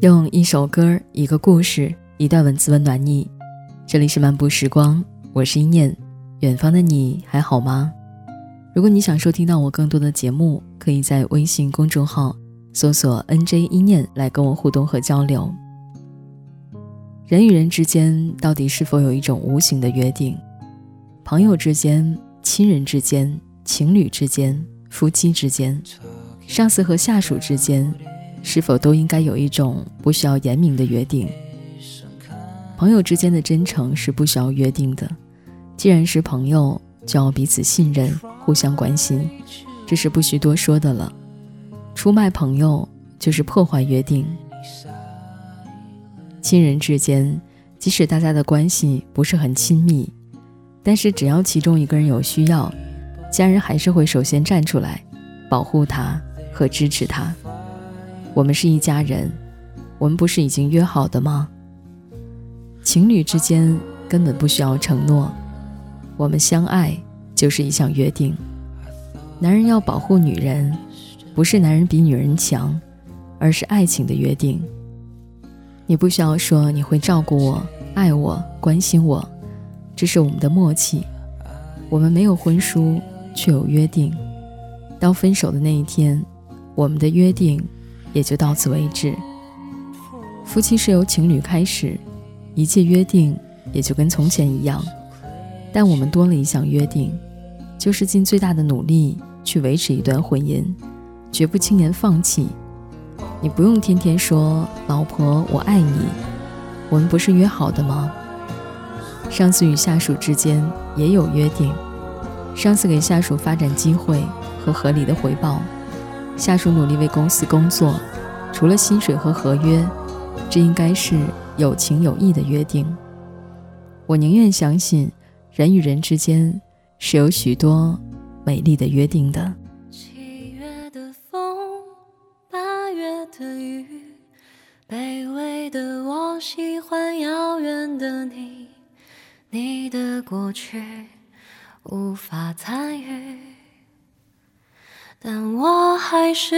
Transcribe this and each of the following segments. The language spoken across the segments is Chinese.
用一首歌、一个故事、一段文字温暖你。这里是漫步时光，我是一念。远方的你还好吗？如果你想收听到我更多的节目，可以在微信公众号搜索 “nj 一念”来跟我互动和交流。人与人之间到底是否有一种无形的约定？朋友之间、亲人之间、情侣之间、夫妻之间、上司和下属之间？是否都应该有一种不需要言明的约定？朋友之间的真诚是不需要约定的。既然是朋友，就要彼此信任、互相关心，这是不需多说的了。出卖朋友就是破坏约定。亲人之间，即使大家的关系不是很亲密，但是只要其中一个人有需要，家人还是会首先站出来，保护他和支持他。我们是一家人，我们不是已经约好的吗？情侣之间根本不需要承诺，我们相爱就是一项约定。男人要保护女人，不是男人比女人强，而是爱情的约定。你不需要说你会照顾我、爱我、关心我，这是我们的默契。我们没有婚书，却有约定。到分手的那一天，我们的约定。也就到此为止。夫妻是由情侣开始，一切约定也就跟从前一样。但我们多了一项约定，就是尽最大的努力去维持一段婚姻，绝不轻言放弃。你不用天天说“老婆，我爱你”，我们不是约好的吗？上司与下属之间也有约定，上司给下属发展机会和合理的回报。下属努力为公司工作，除了薪水和合约，这应该是有情有义的约定。我宁愿相信，人与人之间是有许多美丽的约定的。七月的风，八月的雨，卑微的我喜欢遥远的你，你的过去无法参与。但我还是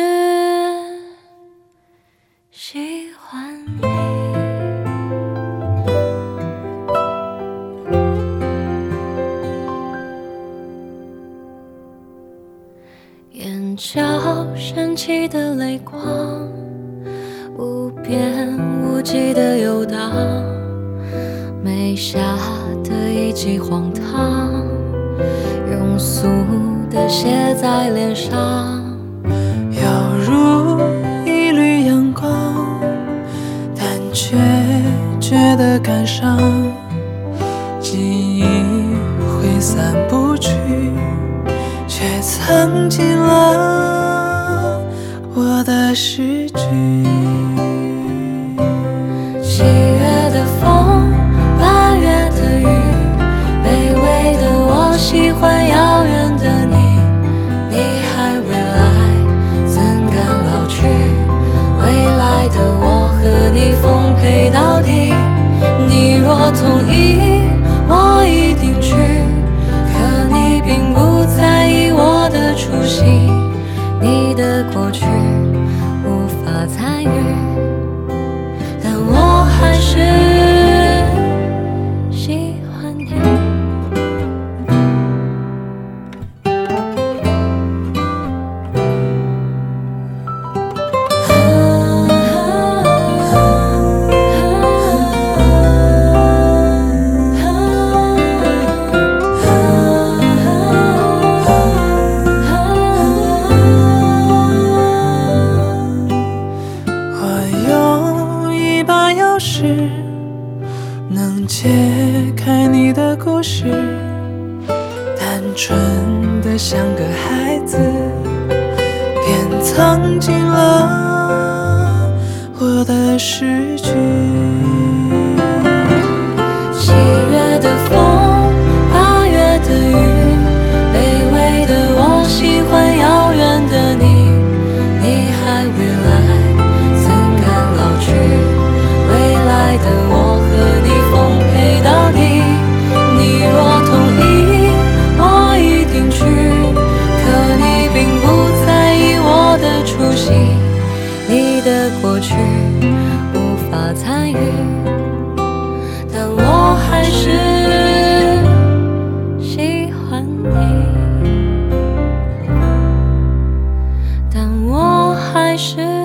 喜欢你。眼角升起的泪光，无边无际的游荡，眉下的一记荒唐，庸俗。的写在脸上，犹如一缕阳光，但却觉得感伤。记忆挥散不去，却藏进了我的诗句。解开你的故事单纯的像个孩子便藏进了我的诗句参与。但我还是喜欢你。但我还是